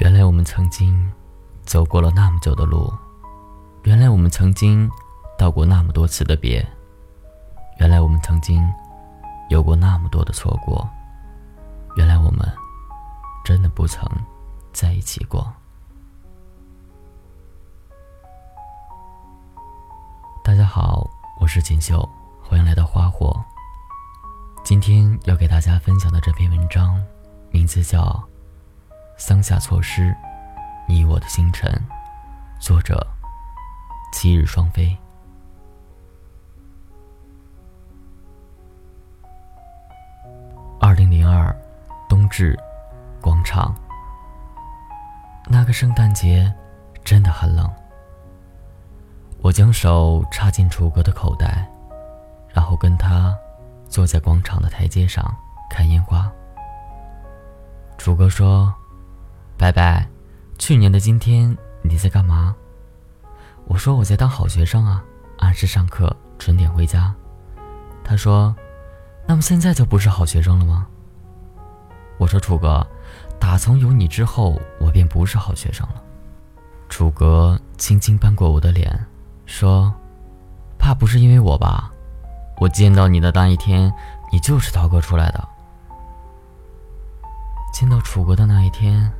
原来我们曾经走过了那么久的路，原来我们曾经道过那么多次的别，原来我们曾经有过那么多的错过，原来我们真的不曾在一起过。大家好，我是锦绣，欢迎来到花火。今天要给大家分享的这篇文章，名字叫。桑夏错失，你我的星辰。作者：七日双飞。二零零二冬至广场，那个圣诞节真的很冷。我将手插进楚哥的口袋，然后跟他坐在广场的台阶上看烟花。楚哥说。拜拜，去年的今天你在干嘛？我说我在当好学生啊，按时上课，准点回家。他说，那么现在就不是好学生了吗？我说楚哥，打从有你之后，我便不是好学生了。楚哥轻轻扳过我的脸，说，怕不是因为我吧？我见到你的那一天，你就是逃课出来的。见到楚哥的那一天。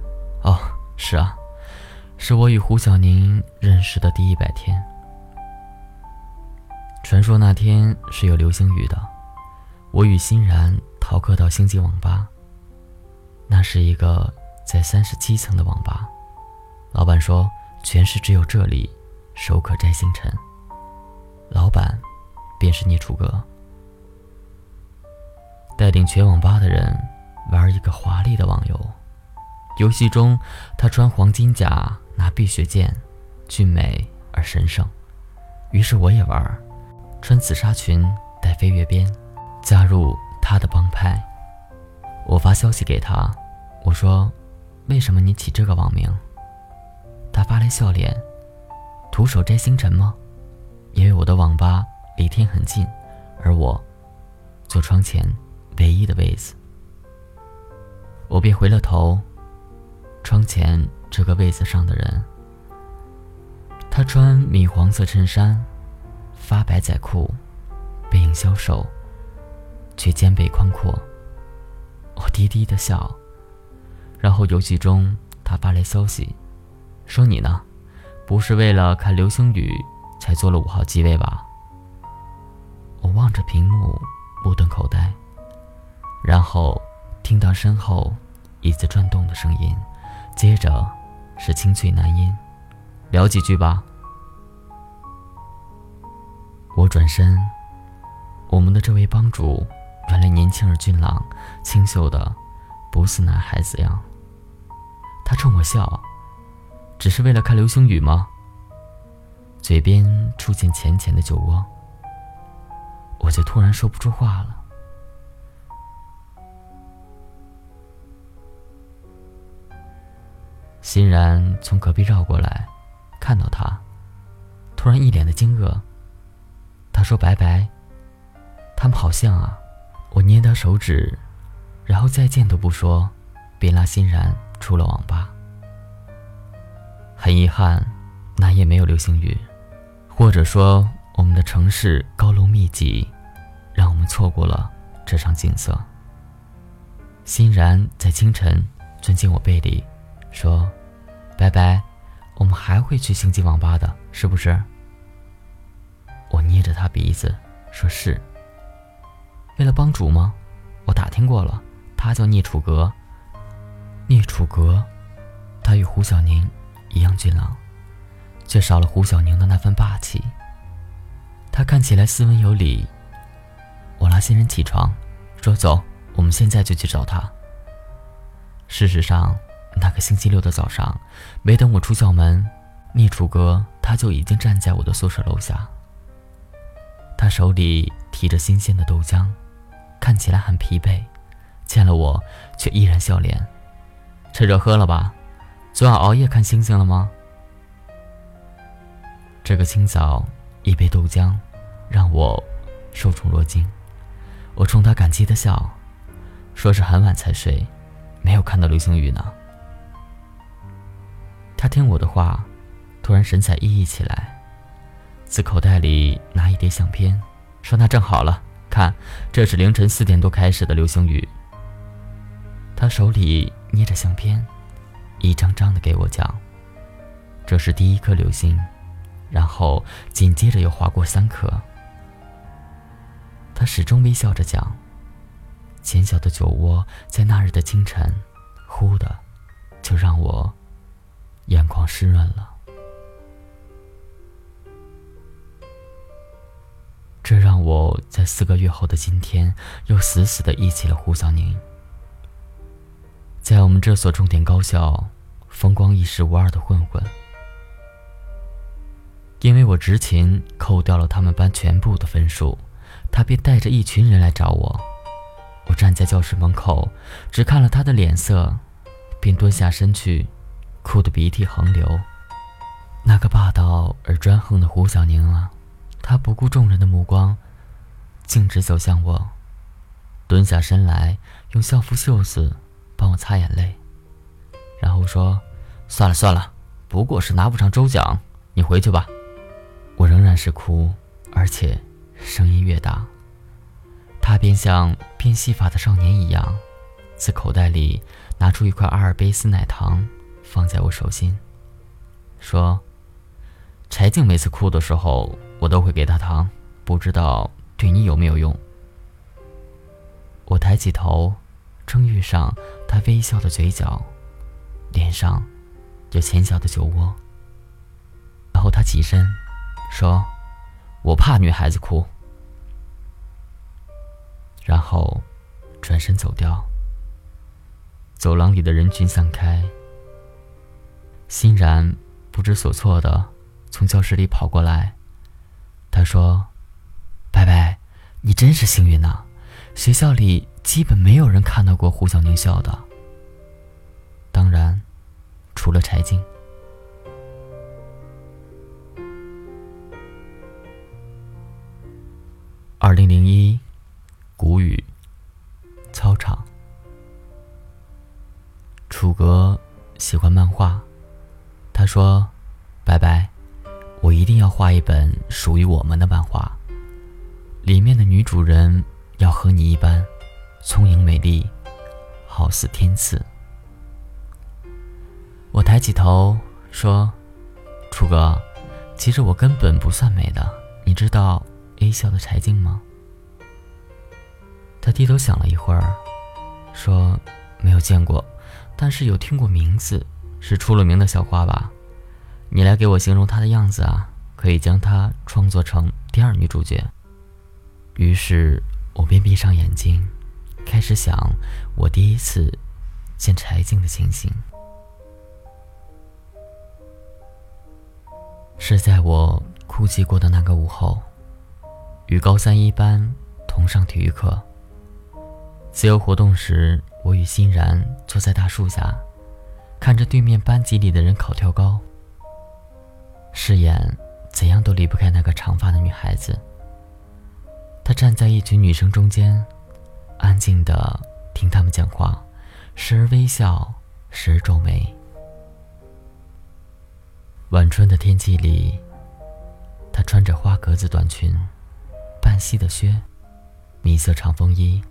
哦，是啊，是我与胡小宁认识的第一百天。传说那天是有流星雨的，我与欣然逃课到星际网吧。那是一个在三十七层的网吧，老板说全市只有这里手可摘星辰。老板便是聂楚歌，带领全网吧的人玩一个华丽的网游。游戏中，他穿黄金甲，拿碧血剑，俊美而神圣。于是我也玩，穿紫纱裙，戴飞跃鞭，加入他的帮派。我发消息给他，我说：“为什么你起这个网名？”他发来笑脸：“徒手摘星辰吗？”因为我的网吧离天很近，而我坐窗前唯一的位子。我便回了头。窗前这个位子上的人，他穿米黄色衬衫，发白仔裤，背影消瘦，却肩背宽阔。我低低的笑，然后游戏中他发来消息，说你呢，不是为了看流星雨才坐了五号机位吧？我望着屏幕，目瞪口呆，然后听到身后椅子转动的声音。接着是清脆男音，聊几句吧。我转身，我们的这位帮主原来年轻而俊朗，清秀的不似男孩子样。他冲我笑，只是为了看流星雨吗？嘴边出现浅浅的酒窝，我就突然说不出话了。欣然从隔壁绕过来，看到他，突然一脸的惊愕。他说：“白白，他们好像啊。”我捏他手指，然后再见都不说，便拉欣然出了网吧。很遗憾，那夜没有流星雨，或者说我们的城市高楼密集，让我们错过了这场景色。欣然在清晨钻进我背里。说：“拜拜，我们还会去星际网吧的，是不是？”我捏着他鼻子，说是。为了帮主吗？我打听过了，他叫聂楚阁。聂楚阁，他与胡小宁一样俊朗，却少了胡小宁的那份霸气。他看起来斯文有礼。我拉新人起床，说：“走，我们现在就去找他。”事实上。那个星期六的早上，没等我出校门，聂楚哥他就已经站在我的宿舍楼下。他手里提着新鲜的豆浆，看起来很疲惫，见了我却依然笑脸。趁热喝了吧，昨晚熬夜看星星了吗？这个清早一杯豆浆，让我受宠若惊。我冲他感激的笑，说是很晚才睡，没有看到流星雨呢。他听我的话，突然神采奕奕起来，自口袋里拿一叠相片，说：“那正好了，看，这是凌晨四点多开始的流星雨。”他手里捏着相片，一张张的给我讲：“这是第一颗流星，然后紧接着又划过三颗。”他始终微笑着讲：“浅小的酒窝在那日的清晨，忽的，就让我眼眶湿润了。这让我在四个月后的今天，又死死的忆起了胡小宁。在我们这所重点高校，风光一时无二的混混，因为我执勤扣掉了他们班全部的分数。”他便带着一群人来找我，我站在教室门口，只看了他的脸色，便蹲下身去，哭得鼻涕横流。那个霸道而专横的胡小宁啊，他不顾众人的目光，径直走向我，蹲下身来，用校服袖子帮我擦眼泪，然后说：“算了算了，不过是拿不上周奖，你回去吧。”我仍然是哭，而且。声音越大，他便像变戏法的少年一样，自口袋里拿出一块阿尔卑斯奶糖，放在我手心，说：“柴静每次哭的时候，我都会给她糖，不知道对你有没有用。”我抬起头，正遇上他微笑的嘴角，脸上有浅小的酒窝。然后他起身，说。我怕女孩子哭，然后转身走掉。走廊里的人群散开，欣然不知所措的从教室里跑过来。他说：“白白，你真是幸运呐，学校里基本没有人看到过胡小宁笑的，当然，除了柴静。”说：“拜拜，我一定要画一本属于我们的漫画，里面的女主人要和你一般，聪颖美丽，好似天赐。”我抬起头说：“楚哥，其实我根本不算美的，你知道。” A 校的柴静吗？他低头想了一会儿，说：“没有见过，但是有听过名字，是出了名的校花吧？你来给我形容她的样子啊，可以将她创作成第二女主角。”于是，我便闭上眼睛，开始想我第一次见柴静的情形。是在我哭泣过的那个午后。与高三一班同上体育课。自由活动时，我与欣然坐在大树下，看着对面班级里的人考跳高。视眼怎样都离不开那个长发的女孩子。她站在一群女生中间，安静的听他们讲话，时而微笑，时而皱眉。晚春的天气里，她穿着花格子短裙。半细的靴，米色长风衣，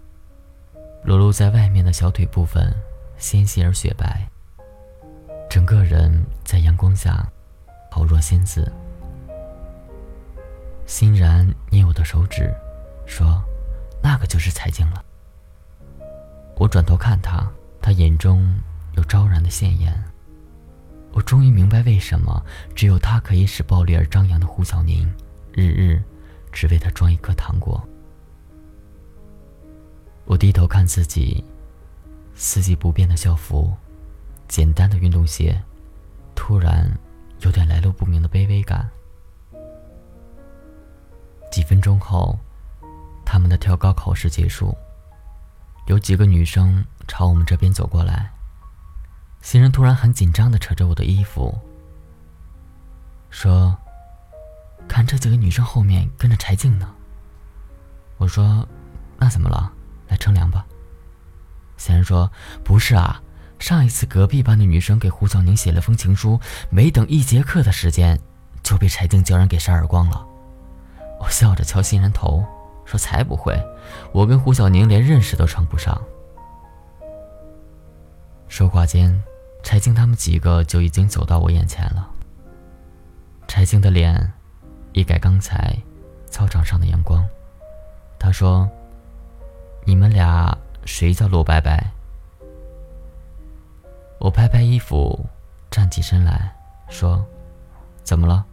裸露在外面的小腿部分纤细而雪白。整个人在阳光下，好若仙子。欣然捏我的手指，说：“那个就是彩静了。”我转头看他，他眼中有昭然的鲜艳。我终于明白为什么只有他可以使暴力而张扬的胡小宁，日日。只为他装一颗糖果。我低头看自己，四季不变的校服，简单的运动鞋，突然有点来路不明的卑微感。几分钟后，他们的跳高考试结束，有几个女生朝我们这边走过来。新人突然很紧张的扯着我的衣服，说。看这几个女生后面跟着柴静呢。我说：“那怎么了？来乘凉吧。”新人说：“不是啊，上一次隔壁班的女生给胡小宁写了封情书，没等一节课的时间，就被柴静叫人给扇耳光了。我笑着敲新人头，说：“才不会，我跟胡小宁连认识都称不上。”说话间，柴静他们几个就已经走到我眼前了。柴静的脸一改刚才操场上的阳光，她说：“你们俩谁叫罗白白？”我拍拍衣服，站起身来说：“怎么了？”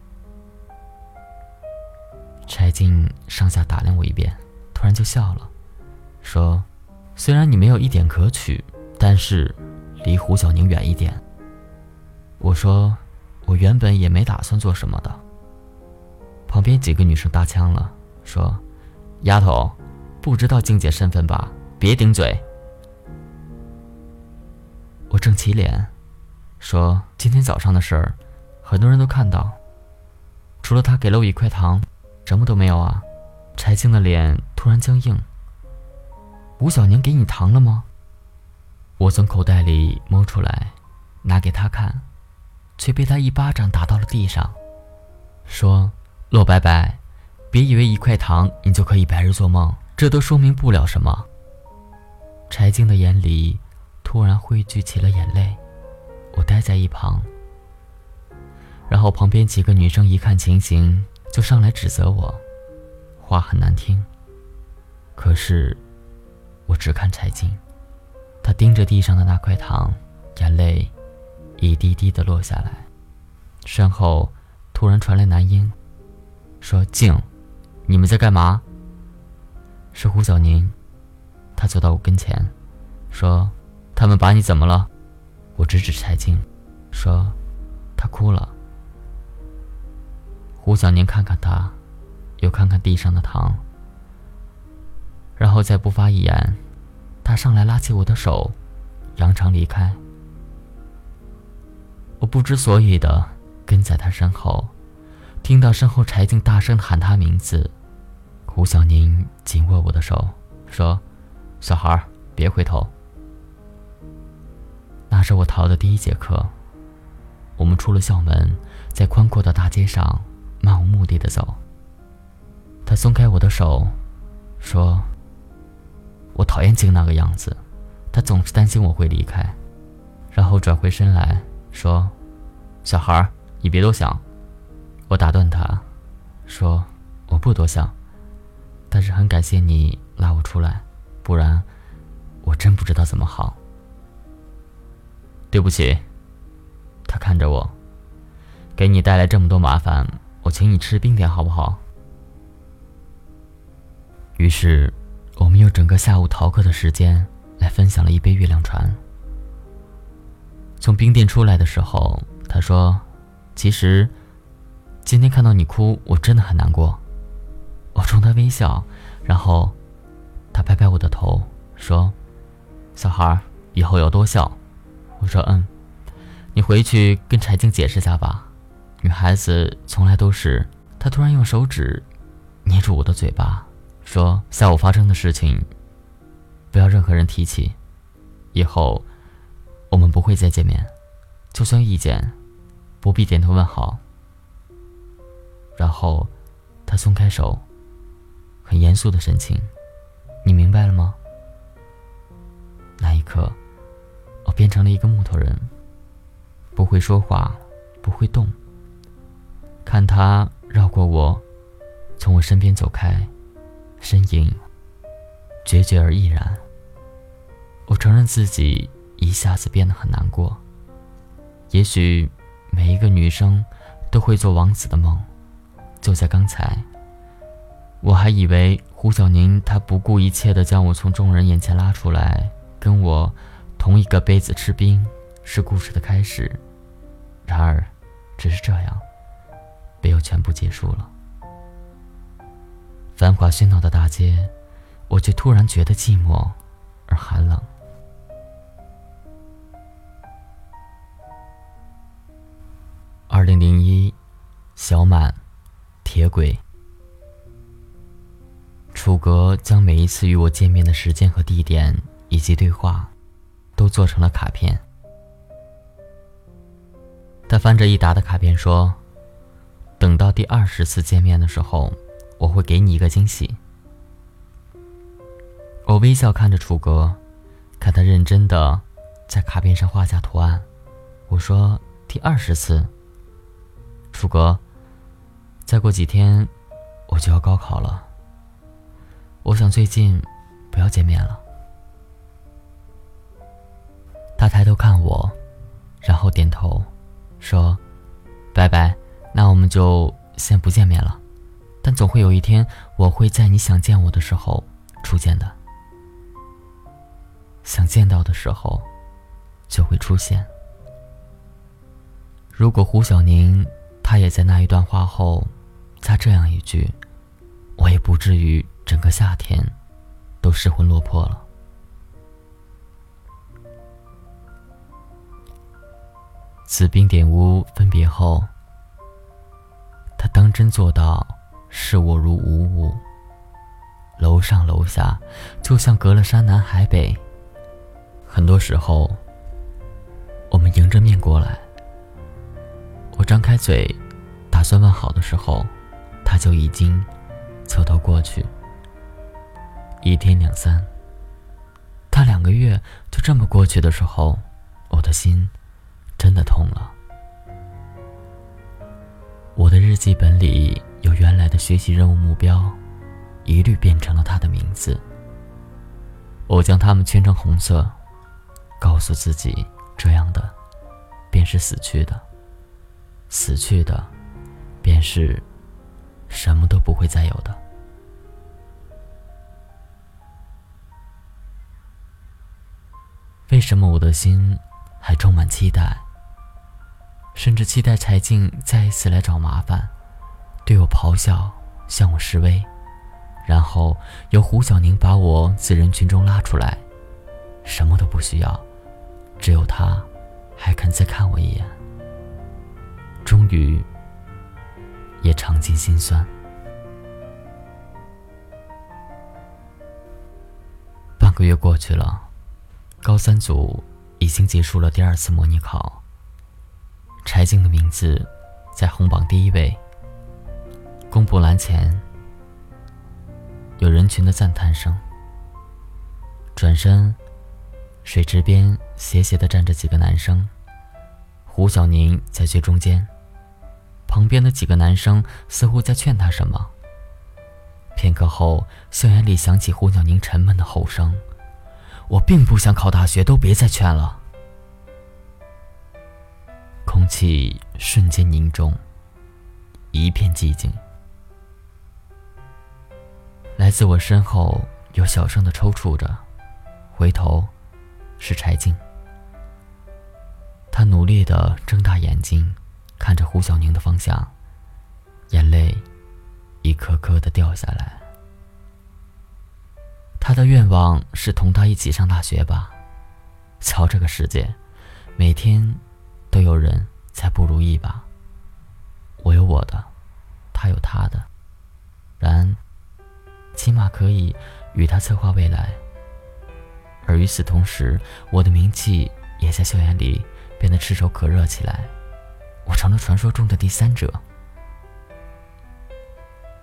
柴静上下打量我一遍，突然就笑了，说：“虽然你没有一点可取，但是离胡小宁远一点。”我说：“我原本也没打算做什么的。”旁边几个女生搭腔了，说：“丫头，不知道静姐身份吧？别顶嘴。”我正起脸，说：“今天早上的事儿，很多人都看到，除了他给了我一块糖。”什么都没有啊！柴静的脸突然僵硬。吴小宁给你糖了吗？我从口袋里摸出来，拿给他看，却被他一巴掌打到了地上，说：“洛白白，别以为一块糖你就可以白日做梦，这都说明不了什么。”柴静的眼里突然汇聚起了眼泪，我呆在一旁，然后旁边几个女生一看情形。就上来指责我，话很难听。可是，我只看柴静，她盯着地上的那块糖，眼泪一滴滴的落下来。身后突然传来男音，说：“静，你们在干嘛？”是胡小宁，他走到我跟前，说：“他们把你怎么了？”我指指柴静，说：“她哭了。”胡小宁看看他，又看看地上的糖，然后再不发一言，他上来拉起我的手，扬长离开。我不知所以的跟在他身后，听到身后柴静大声喊他名字，胡小宁紧握我的手，说：“小孩别回头。”那是我逃的第一节课，我们出了校门，在宽阔的大街上。漫无目的的走。他松开我的手，说：“我讨厌静那个样子，他总是担心我会离开。”然后转回身来说：“小孩，你别多想。”我打断他，说：“我不多想，但是很感谢你拉我出来，不然我真不知道怎么好。”对不起。他看着我，给你带来这么多麻烦。我请你吃冰点好不好？于是，我们用整个下午逃课的时间来分享了一杯月亮船。从冰店出来的时候，他说：“其实，今天看到你哭，我真的很难过。”我冲他微笑，然后他拍拍我的头，说：“小孩以后要多笑。”我说：“嗯，你回去跟柴静解释下吧。”女孩子从来都是……她突然用手指捏住我的嘴巴，说：“下午发生的事情，不要任何人提起。以后我们不会再见面，就算遇见，不必点头问好。”然后她松开手，很严肃的神情：“你明白了吗？”那一刻，我变成了一个木头人，不会说话，不会动。看他绕过我，从我身边走开，身影决绝而毅然。我承认自己一下子变得很难过。也许每一个女生都会做王子的梦。就在刚才，我还以为胡小宁他不顾一切的将我从众人眼前拉出来，跟我同一个杯子吃冰，是故事的开始。然而，只是这样。便又全部结束了。繁华喧闹的大街，我却突然觉得寂寞而寒冷。二零零一，小满，铁轨。楚格将每一次与我见面的时间和地点以及对话，都做成了卡片，他翻着一沓的卡片说：“等到第二十次见面的时候，我会给你一个惊喜。”我微笑看着楚哥，看他认真的在卡片上画下图案。我说：“第二十次。”楚哥，再过几天我就要高考了。我想最近不要见面了。他抬头看我，然后点头，说：“拜拜，那我们就先不见面了。但总会有一天，我会在你想见我的时候出现的。”想见到的时候，就会出现。如果胡小宁他也在那一段话后，加这样一句，我也不至于整个夏天都失魂落魄了。自冰点屋分别后，他当真做到视我如无物。楼上楼下，就像隔了山南海北。很多时候，我们迎着面过来。我张开嘴，打算问好的时候，他就已经凑到过去。一天两三，他两个月就这么过去的时候，我的心真的痛了。我的日记本里有原来的学习任务目标，一律变成了他的名字。我将它们圈成红色。告诉自己，这样的便是死去的，死去的便是什么都不会再有的。为什么我的心还充满期待，甚至期待柴静再一次来找麻烦，对我咆哮，向我示威，然后由胡小宁把我自人群中拉出来，什么都不需要。只有他，还肯再看我一眼。终于，也尝尽心酸。半个月过去了，高三组已经结束了第二次模拟考。柴静的名字在红榜第一位。公布栏前，有人群的赞叹声。转身。水池边斜斜的站着几个男生，胡小宁在最中间，旁边的几个男生似乎在劝他什么。片刻后，校园里响起胡小宁沉闷的吼声：“我并不想考大学，都别再劝了。”空气瞬间凝重，一片寂静。来自我身后有小声的抽搐着，回头。是柴静，他努力的睁大眼睛，看着胡小宁的方向，眼泪一颗颗的掉下来。他的愿望是同他一起上大学吧？瞧这个世界，每天都有人才不如意吧？我有我的，他有他的，然起码可以与他策划未来。而与此同时，我的名气也在校园里变得炙手可热起来，我成了传说中的第三者。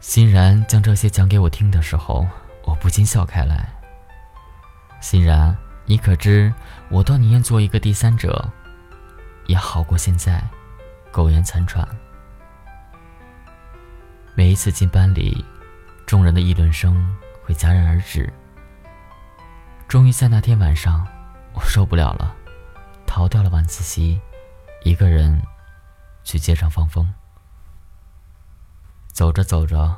欣然将这些讲给我听的时候，我不禁笑开来。欣然，你可知，我倒宁愿做一个第三者，也好过现在苟延残喘。每一次进班里，众人的议论声会戛然而止。终于在那天晚上，我受不了了，逃掉了晚自习，一个人去街上放风。走着走着，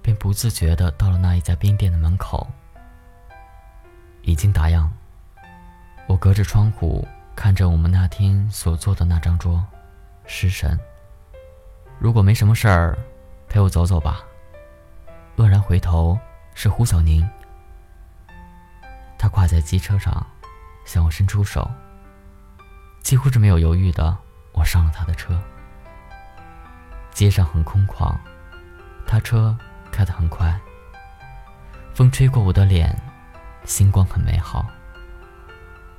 便不自觉的到了那一家冰店的门口。已经打烊，我隔着窗户看着我们那天所坐的那张桌，失神。如果没什么事儿，陪我走走吧。愕然回头，是胡小宁。他跨在机车上，向我伸出手。几乎是没有犹豫的，我上了他的车。街上很空旷，他车开得很快。风吹过我的脸，星光很美好。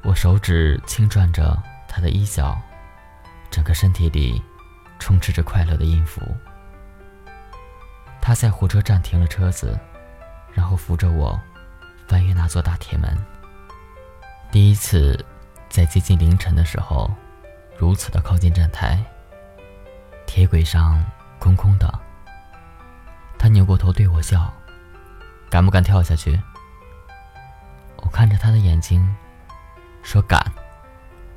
我手指轻转着他的衣角，整个身体里充斥着快乐的音符。他在火车站停了车子，然后扶着我翻越那座大铁门。第一次在接近凌晨的时候，如此的靠近站台。铁轨上空空的。他扭过头对我笑：“敢不敢跳下去？”我看着他的眼睛，说：“敢。”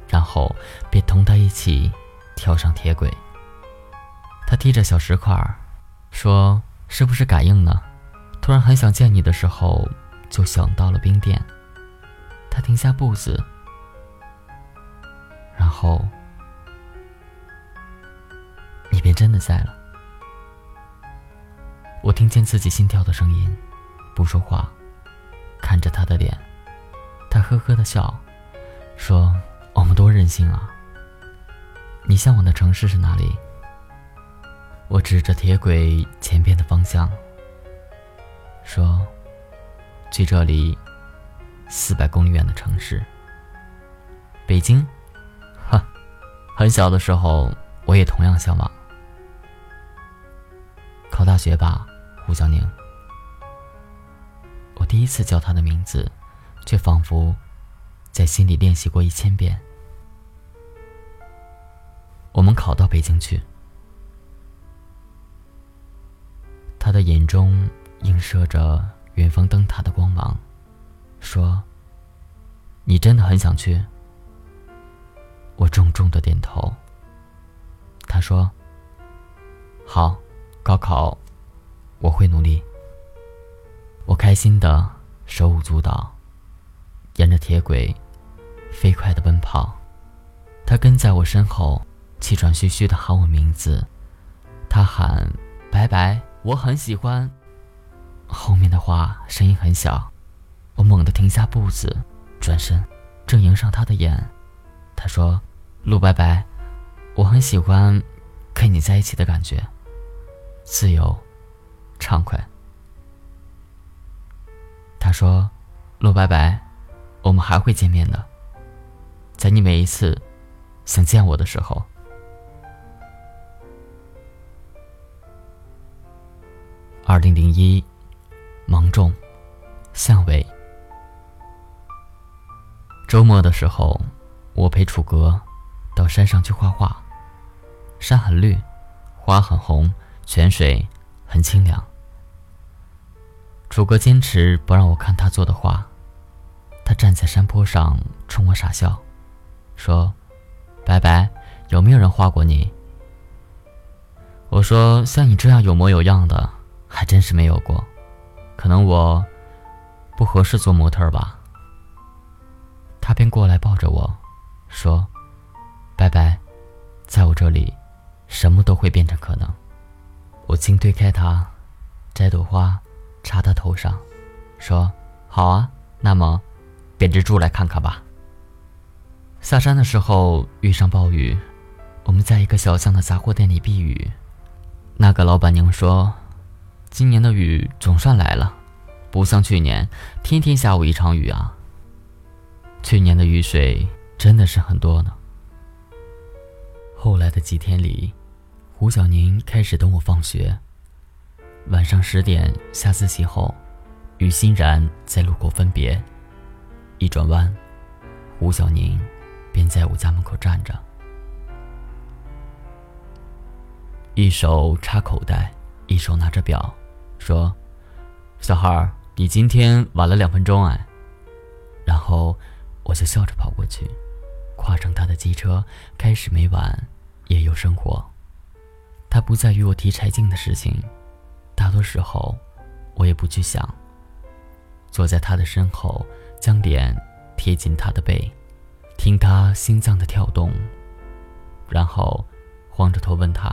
然后便同他一起跳上铁轨。他踢着小石块，说：“是不是感应呢？突然很想见你的时候，就想到了冰店。”他停下步子，然后你便真的在了。我听见自己心跳的声音，不说话，看着他的脸，他呵呵的笑，说：“我们多任性啊。”你向往的城市是哪里？我指着铁轨前边的方向，说：“距这里四百公里远的城市，北京。”哈，很小的时候，我也同样向往考大学吧。胡小宁，我第一次叫他的名字，却仿佛在心里练习过一千遍。我们考到北京去，他的眼中映射着远方灯塔的光芒，说：“你真的很想去？”我重重的点头。他说：“好，高考。”我会努力。我开心的手舞足蹈，沿着铁轨飞快的奔跑。他跟在我身后，气喘吁吁的喊我名字。他喊：“白白，我很喜欢。”后面的话声音很小。我猛地停下步子，转身，正迎上他的眼。他说：“陆白白，我很喜欢跟你在一起的感觉，自由。”畅快。他说：“陆白白，我们还会见面的，在你每一次想见我的时候。”二零零一，芒种，巷尾。周末的时候，我陪楚格到山上去画画。山很绿，花很红，泉水很清凉。楚哥坚持不让我看他做的画，他站在山坡上冲我傻笑，说：“白白，有没有人画过你？”我说：“像你这样有模有样的，还真是没有过，可能我不合适做模特吧。”他便过来抱着我，说：“白白，在我这里，什么都会变成可能。”我轻推开他，摘朵花。插他头上，说：“好啊，那么，编只猪来看看吧。”下山的时候遇上暴雨，我们在一个小巷的杂货店里避雨。那个老板娘说：“今年的雨总算来了，不像去年天天下午一场雨啊。去年的雨水真的是很多呢。”后来的几天里，胡小宁开始等我放学。晚上十点下自习后，与欣然在路口分别。一转弯，胡小宁便在我家门口站着，一手插口袋，一手拿着表，说：“小孩儿，你今天晚了两分钟哎。”然后我就笑着跑过去，跨上他的机车，开始每晚夜游生活。他不再与我提柴静的事情。大多时候，我也不去想。坐在他的身后，将脸贴近他的背，听他心脏的跳动，然后晃着头问他：“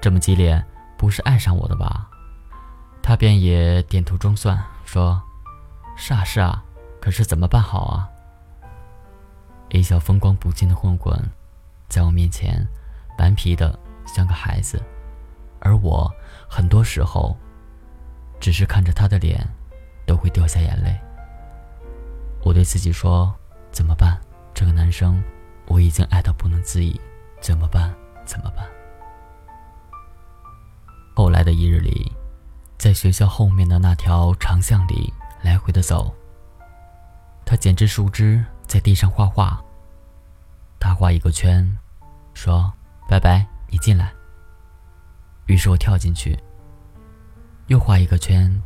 这么激烈，不是爱上我的吧？”他便也点头装蒜，说：“是啊，是啊，可是怎么办好啊？”一小风光不尽的混混，在我面前，顽皮的像个孩子。而我很多时候，只是看着他的脸，都会掉下眼泪。我对自己说：“怎么办？这个男生，我已经爱到不能自已，怎么办？怎么办？后来的一日里，在学校后面的那条长巷里来回的走。他捡只树枝在地上画画。他画一个圈，说：“拜拜，你进来。”于是我跳进去，又画一个圈，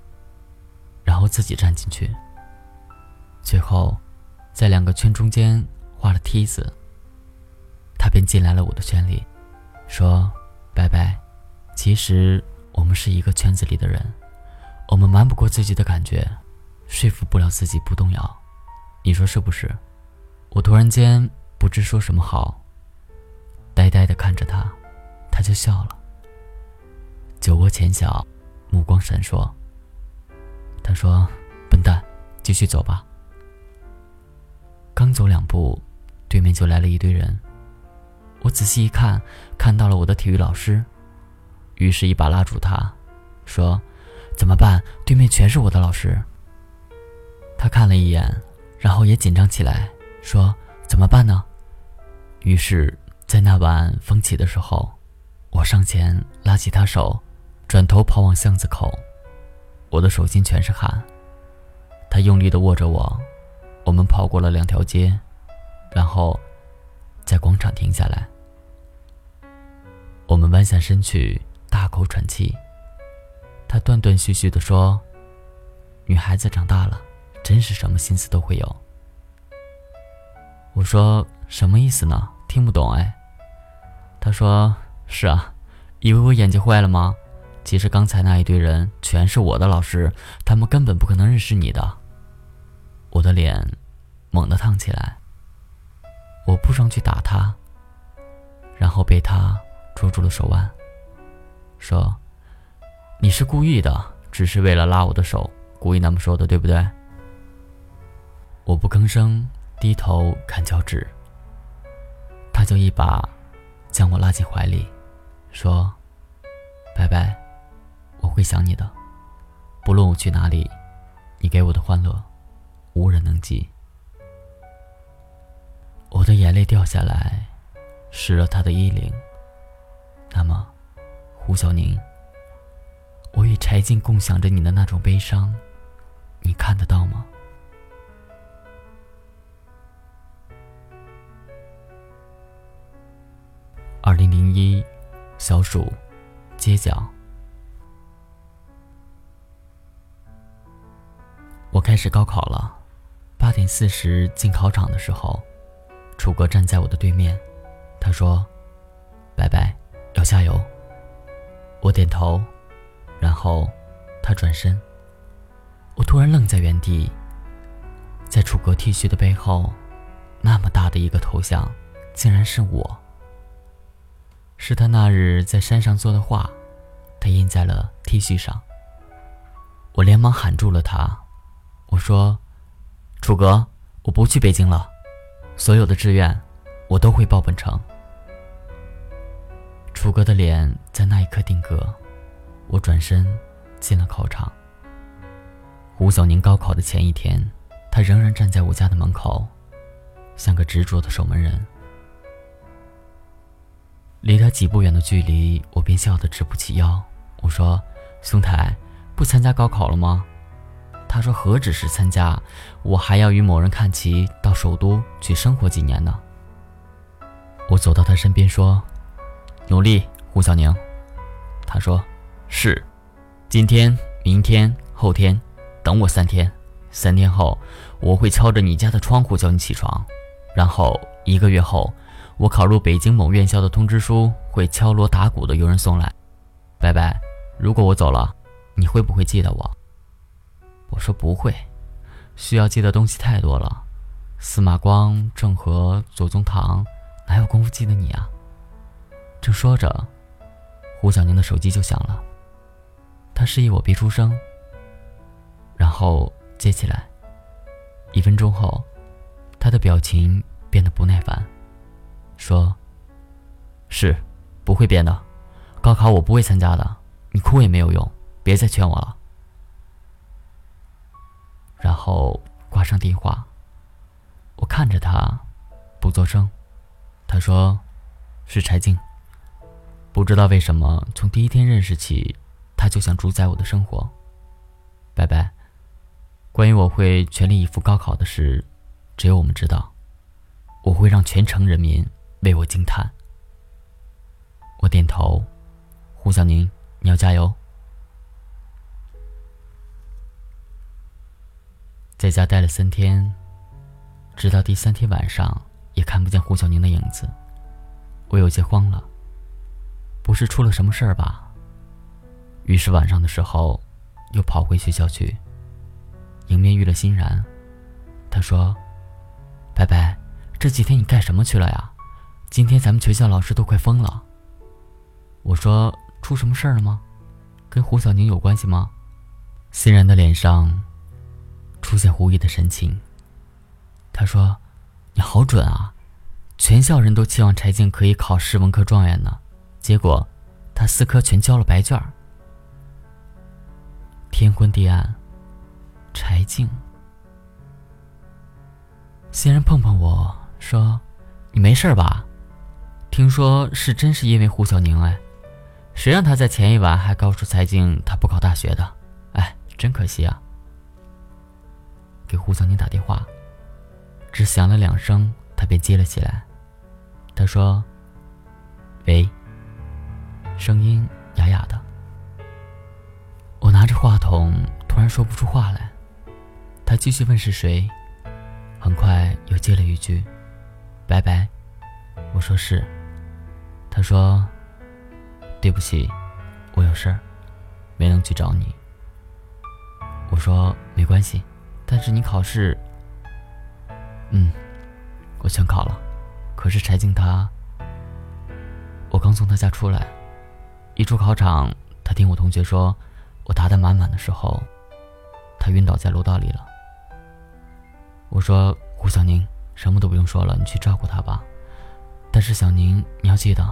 然后自己站进去。最后，在两个圈中间画了梯子。他便进来了我的圈里，说：“拜拜。”其实我们是一个圈子里的人，我们瞒不过自己的感觉，说服不了自己不动摇。你说是不是？我突然间不知说什么好，呆呆地看着他，他就笑了。酒窝浅小，目光闪烁。他说：“笨蛋，继续走吧。”刚走两步，对面就来了一堆人。我仔细一看，看到了我的体育老师，于是，一把拉住他，说：“怎么办？对面全是我的老师。”他看了一眼，然后也紧张起来，说：“怎么办呢？”于是，在那晚风起的时候，我上前拉起他手，转头跑往巷子口，我的手心全是汗。他用力地握着我，我们跑过了两条街，然后在广场停下来。我们弯下身去，大口喘气。他断断续续地说：“女孩子长大了，真是什么心思都会有。”我说：“什么意思呢？听不懂哎。”他说：“是啊，以为我眼睛坏了吗？其实刚才那一堆人全是我的老师，他们根本不可能认识你的。”我的脸猛地烫起来，我扑上去打他，然后被他。捉住了手腕，说：“你是故意的，只是为了拉我的手，故意那么说的，对不对？”我不吭声，低头看脚趾。他就一把将我拉进怀里，说：“拜拜，我会想你的，不论我去哪里，你给我的欢乐，无人能及。”我的眼泪掉下来，湿了他的衣领。那么，胡小宁，我与柴静共享着你的那种悲伤，你看得到吗？二零零一，小暑，街角，我开始高考了。八点四十进考场的时候，楚哥站在我的对面，他说：“拜拜。”要加油！我点头，然后他转身。我突然愣在原地，在楚哥 T 恤的背后，那么大的一个头像，竟然是我。是他那日在山上做的画，他印在了 T 恤上。我连忙喊住了他，我说：“楚哥，我不去北京了，所有的志愿，我都会报本城。”楚哥的脸在那一刻定格，我转身进了考场。胡小宁高考的前一天，他仍然站在我家的门口，像个执着的守门人。离他几步远的距离，我便笑得直不起腰。我说：“兄台，不参加高考了吗？”他说：“何止是参加，我还要与某人看齐，到首都去生活几年呢。”我走到他身边说。努力，胡小宁。他说：“是，今天、明天、后天，等我三天。三天后，我会敲着你家的窗户叫你起床。然后一个月后，我考入北京某院校的通知书会敲锣打鼓的有人送来。拜拜。如果我走了，你会不会记得我？”我说：“不会，需要记的东西太多了。司马光、郑和、左宗棠，哪有功夫记得你啊？”正说着，胡小宁的手机就响了。他示意我别出声，然后接起来。一分钟后，他的表情变得不耐烦，说：“是，不会变的。高考我不会参加的，你哭也没有用，别再劝我了。”然后挂上电话。我看着他，不作声。他说。是柴静。不知道为什么，从第一天认识起，他就想主宰我的生活。拜拜。关于我会全力以赴高考的事，只有我们知道。我会让全城人民为我惊叹。我点头。胡小宁，你要加油。在家待了三天，直到第三天晚上，也看不见胡小宁的影子，我有些慌了。不是出了什么事儿吧？于是晚上的时候，又跑回学校去，迎面遇了欣然。他说：“白白，这几天你干什么去了呀？今天咱们学校老师都快疯了。”我说：“出什么事儿了吗？跟胡小宁有关系吗？”欣然的脸上出现狐疑的神情。他说：“你好准啊！全校人都期望柴静可以考试文科状元呢。”结果，他四科全交了白卷儿。天昏地暗，柴静，欣然碰碰我说：“你没事吧？听说是真是因为胡小宁哎，谁让他在前一晚还告诉柴静他不考大学的？哎，真可惜啊。”给胡小宁打电话，只响了两声，他便接了起来。他说：“喂。”声音哑哑的，我拿着话筒，突然说不出话来。他继续问是谁，很快又接了一句：“拜拜。”我说是。他说：“对不起，我有事，没能去找你。”我说：“没关系，但是你考试……嗯，我全考了，可是柴静她……我刚从她家出来。”一出考场，他听我同学说，我答得满满的时候，他晕倒在楼道里了。我说：“胡小宁，什么都不用说了，你去照顾他吧。但是小宁，你要记得，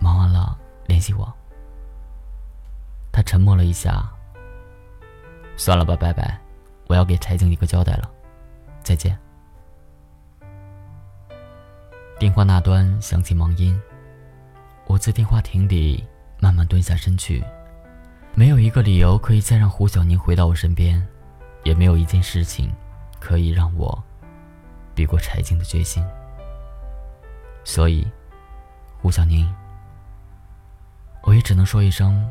忙完了联系我。”他沉默了一下。算了吧，拜拜，我要给柴静一个交代了。再见。电话那端响起忙音，我在电话亭里。慢慢蹲下身去，没有一个理由可以再让胡小宁回到我身边，也没有一件事情可以让我比过柴静的决心。所以，胡小宁，我也只能说一声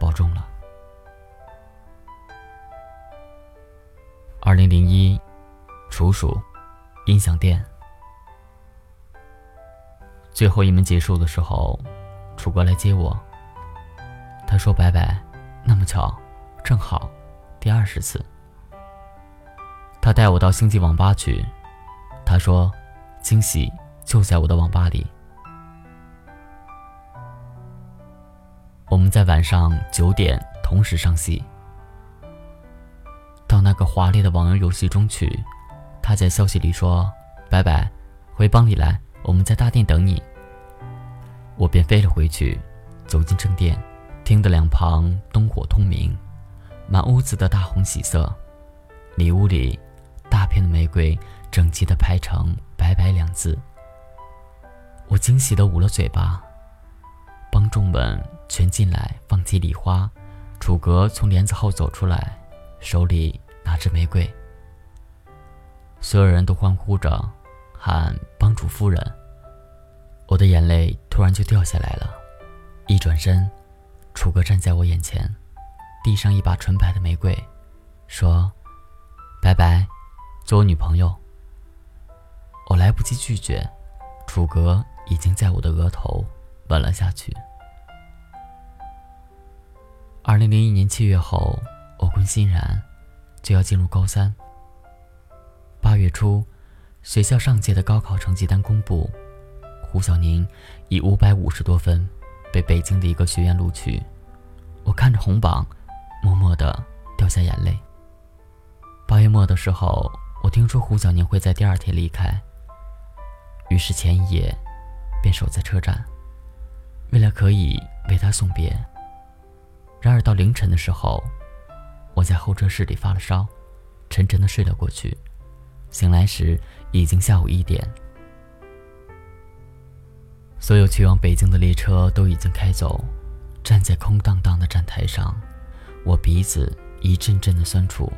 保重了。二零零一，楚楚，音响店，最后一门结束的时候。楚哥来接我。他说：“拜拜。”那么巧，正好第二十次。他带我到星际网吧去。他说：“惊喜就在我的网吧里。”我们在晚上九点同时上戏。到那个华丽的网游游戏中去。他在消息里说：“拜拜，回帮里来，我们在大殿等你。”我便飞了回去，走进正殿，厅的两旁灯火通明，满屋子的大红喜色。里屋里，大片的玫瑰整齐地排成“白白”两字。我惊喜地捂了嘴巴。帮众们全进来放起礼花，楚格从帘子后走出来，手里拿着玫瑰。所有人都欢呼着，喊“帮主夫人”。我的眼泪突然就掉下来了，一转身，楚哥站在我眼前，递上一把纯白的玫瑰，说：“拜拜，做我女朋友。”我来不及拒绝，楚哥已经在我的额头吻了下去。二零零一年七月后，我跟欣然就要进入高三。八月初，学校上届的高考成绩单公布。胡小宁以五百五十多分被北京的一个学院录取，我看着红榜，默默的掉下眼泪。八月末的时候，我听说胡小宁会在第二天离开，于是前一夜便守在车站，为了可以为他送别。然而到凌晨的时候，我在候车室里发了烧，沉沉的睡了过去，醒来时已经下午一点。所有去往北京的列车都已经开走，站在空荡荡的站台上，我鼻子一阵阵的酸楚。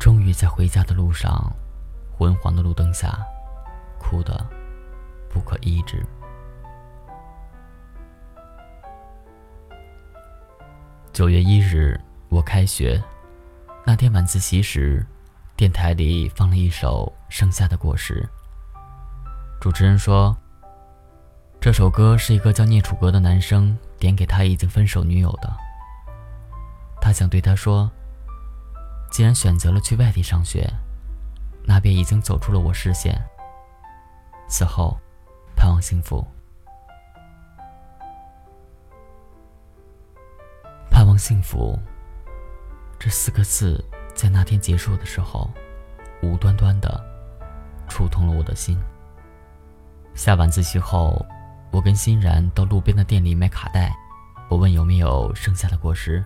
终于在回家的路上，昏黄的路灯下，哭得不可抑制。九月一日，我开学那天晚自习时，电台里放了一首《盛夏的果实》。主持人说，这首歌是一个叫聂楚阁的男生点给他已经分手女友的。他想对她说，既然选择了去外地上学，那便已经走出了我视线。此后，盼望幸福。盼望幸福，这四个字在那天结束的时候，无端端的触痛了我的心。下晚自习后，我跟欣然到路边的店里买卡带。我问有没有剩下的果实，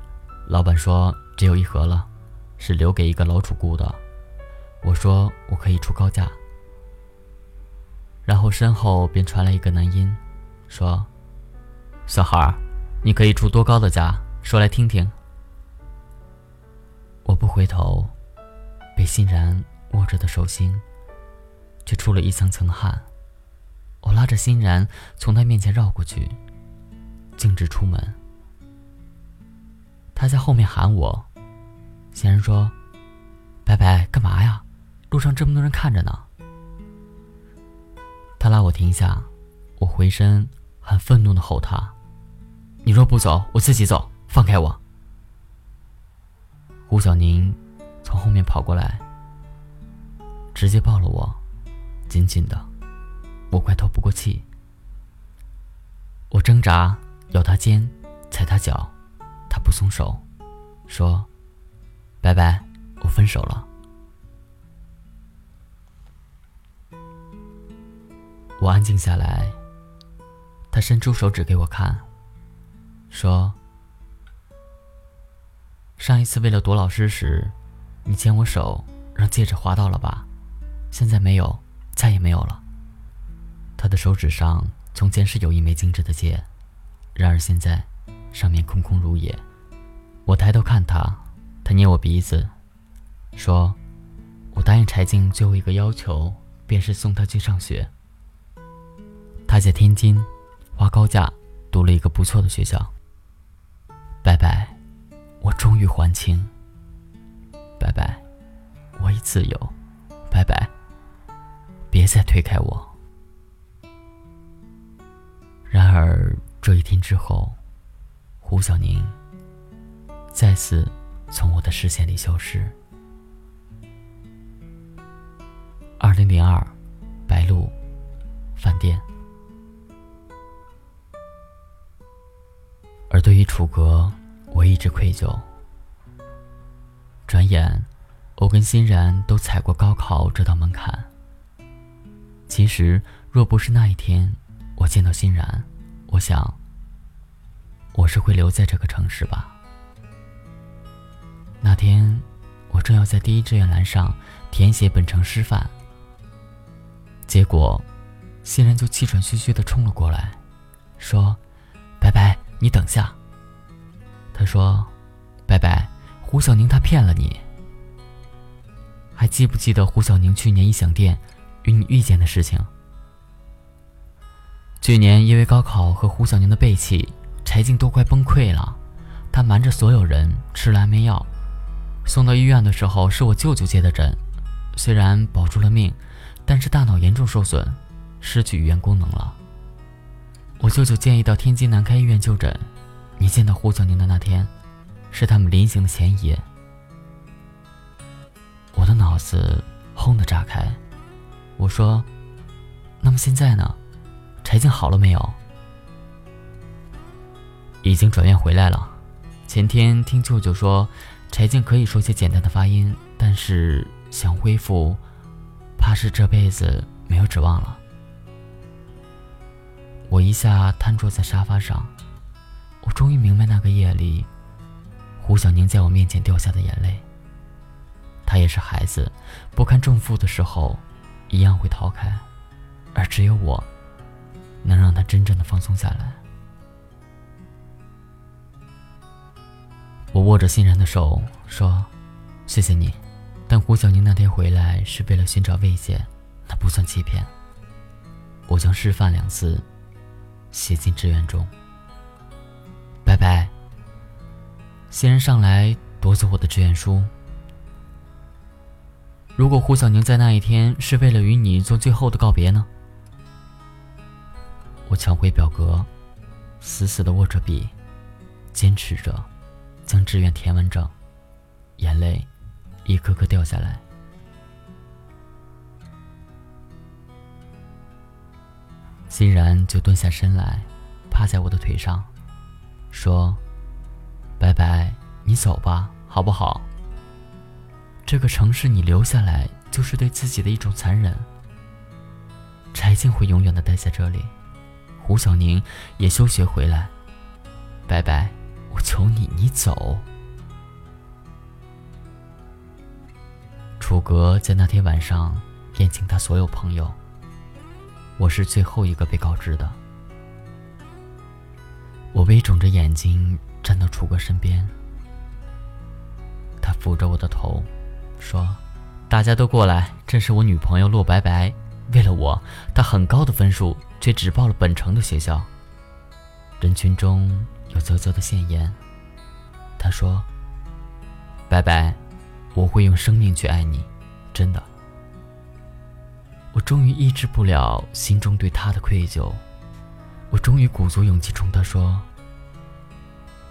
老板说只有一盒了，是留给一个老主顾的。我说我可以出高价。然后身后便传来一个男音，说：“小孩，你可以出多高的价？”说来听听。我不回头，被欣然握着的手心，却出了一层层汗。我拉着欣然从他面前绕过去，径直出门。他在后面喊我，欣然说：“白白，干嘛呀？路上这么多人看着呢。”他拉我停下，我回身很愤怒的吼他：“你若不走，我自己走。”放开我！顾小宁从后面跑过来，直接抱了我，紧紧的，我快透不过气。我挣扎，咬他肩，踩他脚，他不松手，说：“拜拜，我分手了。”我安静下来，他伸出手指给我看，说。上一次为了躲老师时，你牵我手，让戒指划到了吧？现在没有，再也没有了。他的手指上从前是有一枚精致的戒，然而现在上面空空如也。我抬头看他，他捏我鼻子，说：“我答应柴静最后一个要求，便是送她去上学。她在天津，花高价读了一个不错的学校。”拜拜。我终于还清，拜拜，我已自由，拜拜，别再推开我。然而这一天之后，胡小宁再次从我的视线里消失。二零零二，白鹿饭店。而对于楚格。我一直愧疚。转眼，我跟欣然都踩过高考这道门槛。其实，若不是那一天我见到欣然，我想，我是会留在这个城市吧。那天，我正要在第一志愿栏上填写本城师范，结果，欣然就气喘吁吁地冲了过来，说：“白白，你等下。”他说：“拜拜，胡小宁他骗了你。还记不记得胡小宁去年异想店与你遇见的事情？去年因为高考和胡小宁的背弃，柴静都快崩溃了。他瞒着所有人吃了安眠药，送到医院的时候是我舅舅接的诊，虽然保住了命，但是大脑严重受损，失去语言功能了。我舅舅建议到天津南开医院就诊。”你见到胡小宁的那天，是他们临行的前一夜。我的脑子轰的炸开。我说：“那么现在呢？柴静好了没有？”已经转院回来了。前天听舅舅说，柴静可以说些简单的发音，但是想恢复，怕是这辈子没有指望了。我一下瘫坐在沙发上。我终于明白那个夜里，胡小宁在我面前掉下的眼泪。他也是孩子，不堪重负的时候，一样会逃开，而只有我，能让他真正的放松下来。我握着欣然的手说：“谢谢你。”但胡小宁那天回来是为了寻找慰藉，那不算欺骗。我将示范两字写进志愿中。拜拜。欣然上来夺走我的志愿书。如果胡小宁在那一天是为了与你做最后的告别呢？我抢回表格，死死的握着笔，坚持着，将志愿填完整，眼泪一颗颗掉下来。欣然就蹲下身来，趴在我的腿上，说：“拜拜，你走吧，好不好？这个城市你留下来，就是对自己的一种残忍。柴静会永远的待在这里。”胡小宁也休学回来。拜拜，我求你，你走。楚格在那天晚上宴请他所有朋友，我是最后一个被告知的。我微肿着眼睛站到楚哥身边，他抚着我的头，说：“大家都过来，这是我女朋友洛白白。为了我，她很高的分数。”却只报了本城的学校。人群中有啧啧的羡言。他说：“拜拜，我会用生命去爱你，真的。”我终于抑制不了心中对他的愧疚，我终于鼓足勇气冲他说：“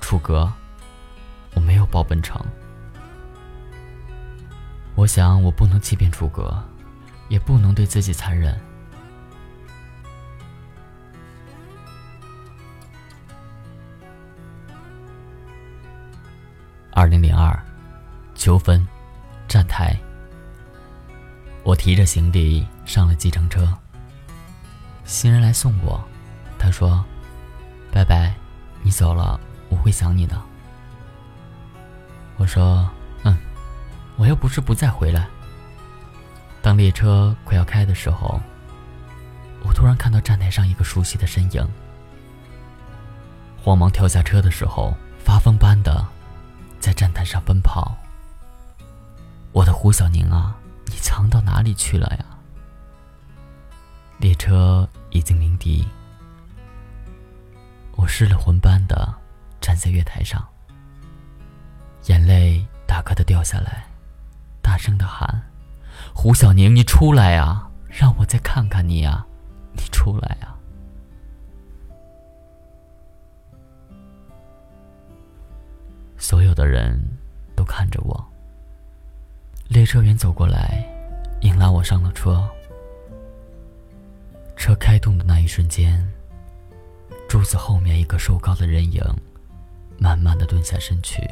楚格，我没有报本城。我想我不能欺骗楚格，也不能对自己残忍。”二零零二，秋分，站台。我提着行李上了计程车。新人来送我，他说：“拜拜，你走了，我会想你的。”我说：“嗯，我又不是不再回来。”当列车快要开的时候，我突然看到站台上一个熟悉的身影。慌忙跳下车的时候，发疯般的。在站台上奔跑，我的胡小宁啊，你藏到哪里去了呀？列车已经鸣笛，我失了魂般的站在月台上，眼泪大颗的掉下来，大声的喊：“胡小宁，你出来啊！让我再看看你呀！你出来啊！”所有的人都看着我。列车员走过来，硬拉我上了车。车开动的那一瞬间，柱子后面一个瘦高的人影，慢慢的蹲下身去。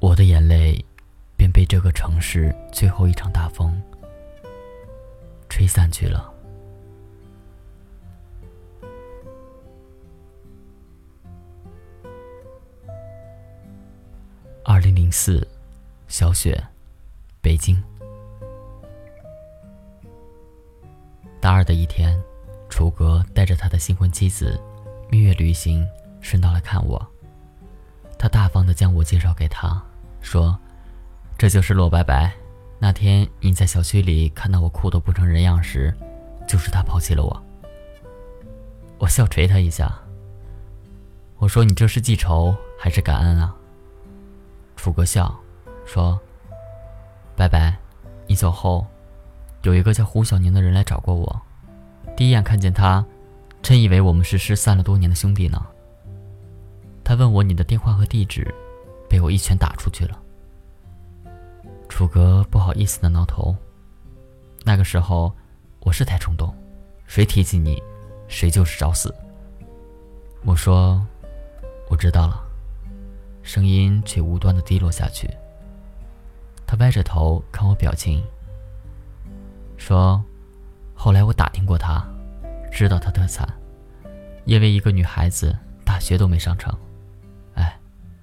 我的眼泪，便被这个城市最后一场大风吹散去了。二零零四，小雪，北京。大二的一天，楚格带着他的新婚妻子，蜜月旅行，顺道来看我。他大方的将我介绍给他，说：“这就是洛白白。那天你在小区里看到我哭得不成人样时，就是他抛弃了我。”我笑捶他一下，我说：“你这是记仇还是感恩啊？”楚格笑，说：“拜拜，你走后，有一个叫胡小宁的人来找过我。第一眼看见他，真以为我们是失散了多年的兄弟呢。他问我你的电话和地址，被我一拳打出去了。”楚格不好意思的挠头。那个时候，我是太冲动，谁提起你，谁就是找死。我说：“我知道了。”声音却无端的低落下去。他歪着头看我表情，说：“后来我打听过他，知道他特惨，因为一个女孩子大学都没上成。哎，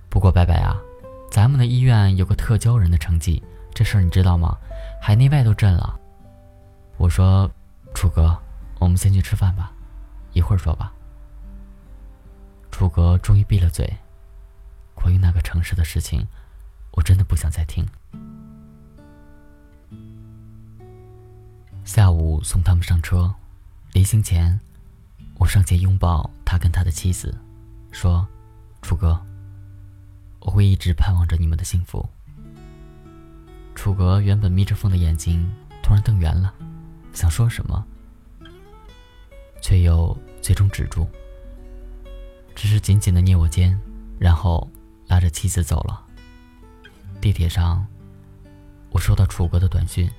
不过白白啊，咱们的医院有个特骄人的成绩，这事儿你知道吗？海内外都震了。”我说：“楚哥，我们先去吃饭吧，一会儿说吧。楚格终于闭了嘴。关于那个城市的事情，我真的不想再听。下午送他们上车，临行前，我上前拥抱他跟他的妻子，说：“楚哥，我会一直盼望着你们的幸福。”楚格原本眯着缝的眼睛突然瞪圆了，想说什么，却又最终止住，只是紧紧的捏我肩，然后拉着妻子走了。地铁上，我收到楚格的短信：“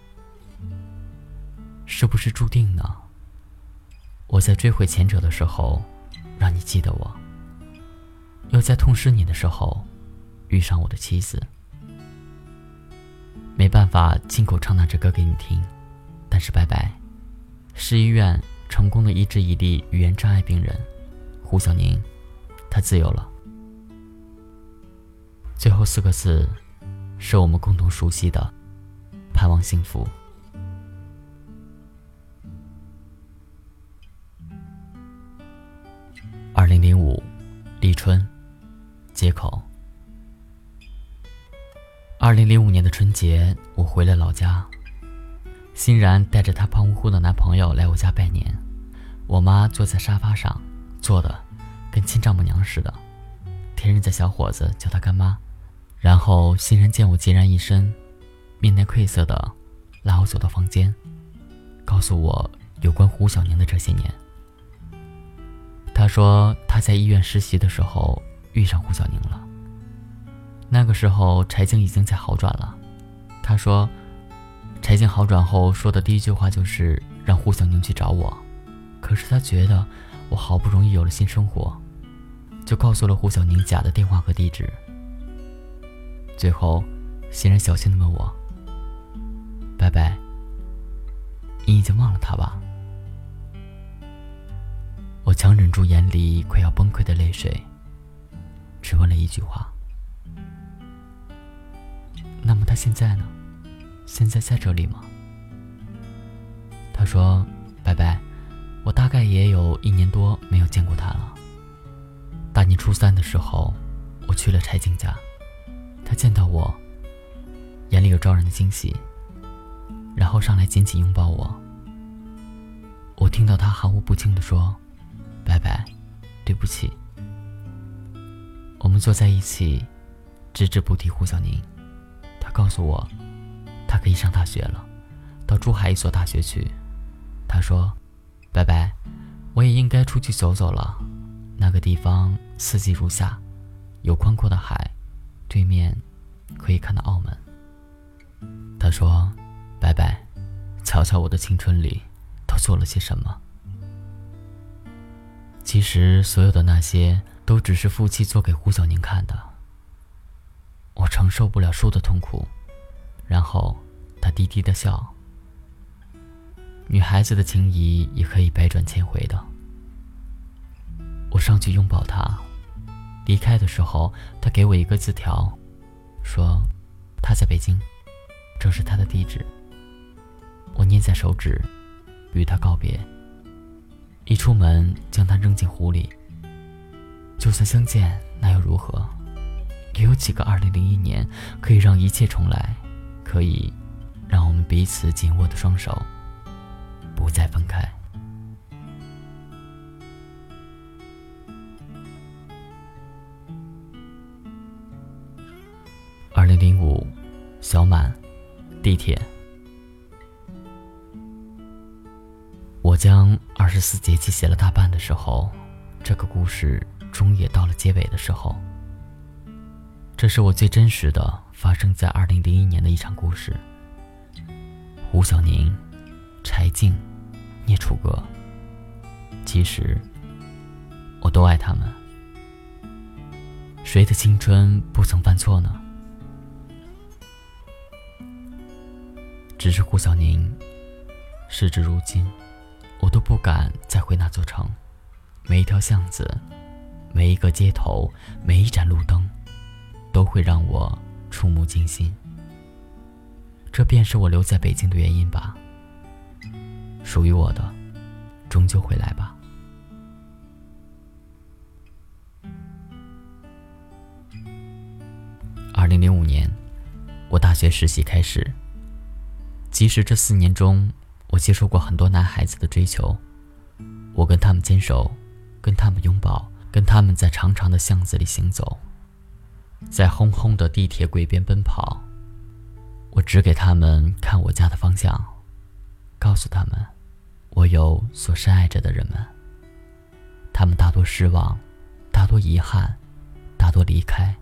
是不是注定呢？我在追悔前者的时候，让你记得我；又在痛失你的时候，遇上我的妻子。”没办法亲口唱那支歌给你听，但是拜拜，市医院成功的医治一例语言障碍病人胡小宁，他自由了。最后四个字，是我们共同熟悉的，盼望幸福。零零五，立春，街口。二零零五年的春节，我回了老家。欣然带着她胖乎乎的男朋友来我家拜年。我妈坐在沙发上，坐的跟亲丈母娘似的。天人的小伙子叫她干妈。然后欣然见我孑然一身，面带愧色的拉我走到房间，告诉我有关胡小宁的这些年。他说他在医院实习的时候遇上胡小宁了。那个时候，柴静已经在好转了。他说，柴静好转后说的第一句话就是让胡小宁去找我。可是他觉得我好不容易有了新生活，就告诉了胡小宁假的电话和地址。最后，欣然小心的问我：“拜拜，你已经忘了他吧？”我强忍住眼里快要崩溃的泪水，只问了一句话。那么他现在呢？现在在这里吗？他说：“拜拜，我大概也有一年多没有见过他了。大年初三的时候，我去了柴静家，他见到我，眼里有招人的惊喜，然后上来紧紧拥抱我。我听到他含糊不清的说：‘拜拜，对不起。’我们坐在一起，只字不提胡小宁。”他告诉我，他可以上大学了，到珠海一所大学去。他说：“拜拜，我也应该出去走走了。那个地方四季如夏，有宽阔的海，对面可以看到澳门。”他说：“拜拜，瞧瞧我的青春里都做了些什么。”其实，所有的那些都只是夫妻做给胡小宁看的。我承受不了输的痛苦，然后他低低的笑。女孩子的情谊也可以百转千回的。我上去拥抱他，离开的时候，他给我一个字条，说他在北京，这是他的地址。我捏在手指，与他告别。一出门，将他扔进湖里。就算相见，那又如何？也有几个二零零一年可以让一切重来，可以让我们彼此紧握的双手不再分开。二零零五，小满，地铁。我将二十四节气写了大半的时候，这个故事终也到了结尾的时候。这是我最真实的发生在二零零一年的一场故事。胡小宁、柴静、聂楚歌，其实我都爱他们。谁的青春不曾犯错呢？只是胡小宁，事至如今，我都不敢再回那座城。每一条巷子，每一个街头，每一盏路灯。都会让我触目惊心。这便是我留在北京的原因吧。属于我的，终究会来吧。二零零五年，我大学实习开始。即使这四年中，我接受过很多男孩子的追求，我跟他们牵手，跟他们拥抱，跟他们在长长的巷子里行走，在轰轰的地铁轨边奔跑。我指给他们看我家的方向，告诉他们，我有所深爱着的人们。他们大多失望，大多遗憾，大多离开。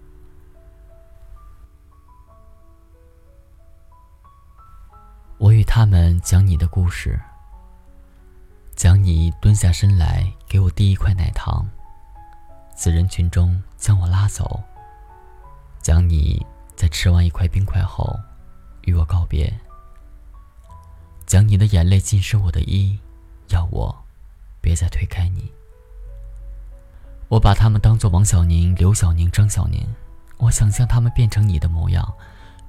我与他们讲你的故事，讲你蹲下身来给我递一块奶糖，自人群中将我拉走，讲你在吃完一块冰块后与我告别，讲你的眼泪浸湿我的衣，要我别再推开你。我把他们当作王小宁、刘小宁、张小宁，我想象他们变成你的模样，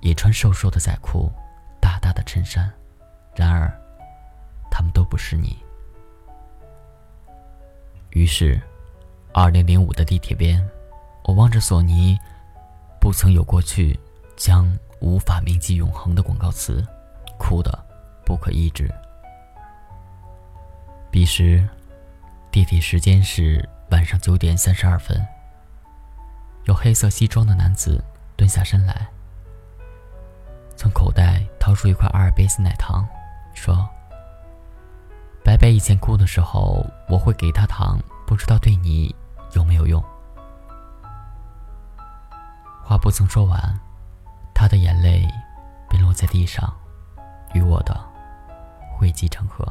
也穿瘦瘦的仔裤。大大的衬衫，然而，他们都不是你。于是，二零零五的地铁边，我望着索尼，不曾有过去，将无法铭记永恒的广告词，哭得不可抑制。彼时，地铁时间是晚上九点三十二分。有黑色西装的男子蹲下身来。从口袋掏出一块阿尔卑斯奶糖，说：“白白以前哭的时候，我会给他糖，不知道对你有没有用。”话不曾说完，他的眼泪便落在地上，与我的汇集成河。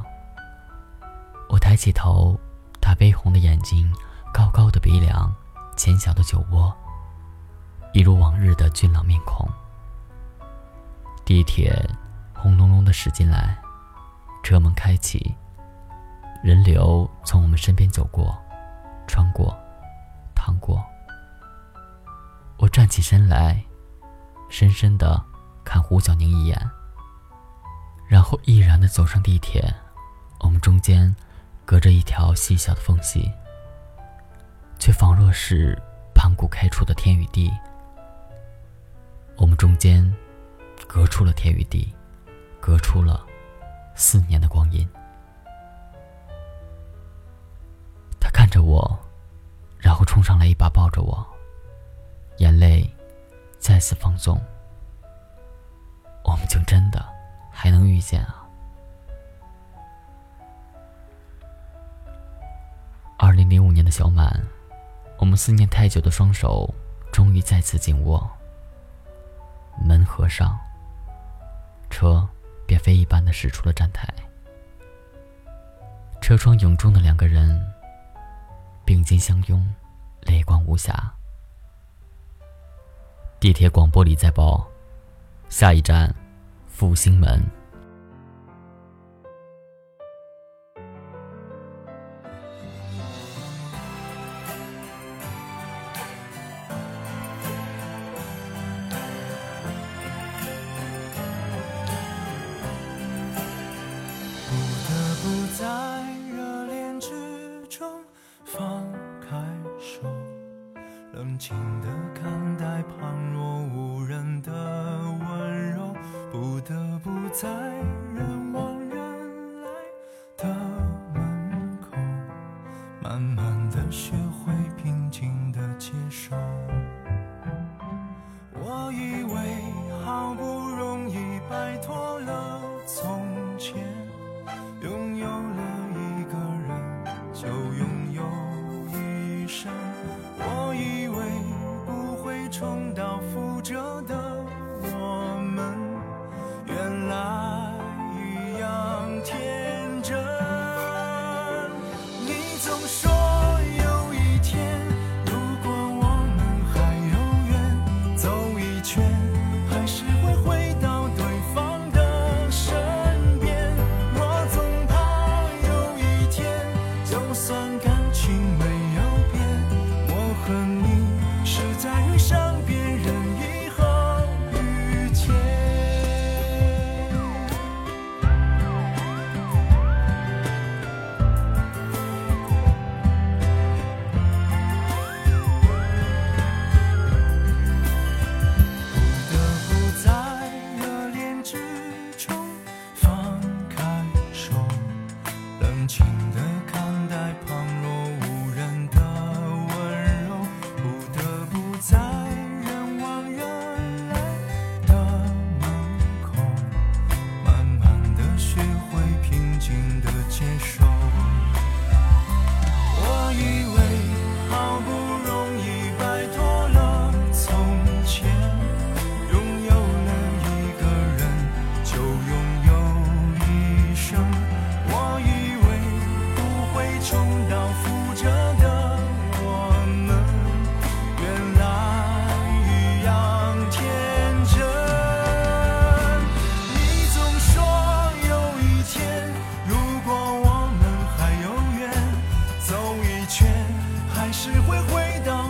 我抬起头，他微红的眼睛，高高的鼻梁，浅小的酒窝，一如往日的俊朗面孔。地铁轰隆隆的驶进来，车门开启，人流从我们身边走过，穿过，趟过。我站起身来，深深的看胡小宁一眼，然后毅然的走上地铁。我们中间隔着一条细小的缝隙，却仿若是盘古开出的天与地。我们中间。隔出了天与地，隔出了四年的光阴。他看着我，然后冲上来一把抱着我，眼泪再次放纵。我们竟真的还能遇见啊！二零零五年的小满，我们思念太久的双手终于再次紧握。门合上。车便飞一般的驶出了站台，车窗涌中的两个人并肩相拥，泪光无瑕。地铁广播里在报：下一站，复兴门。还是会回到。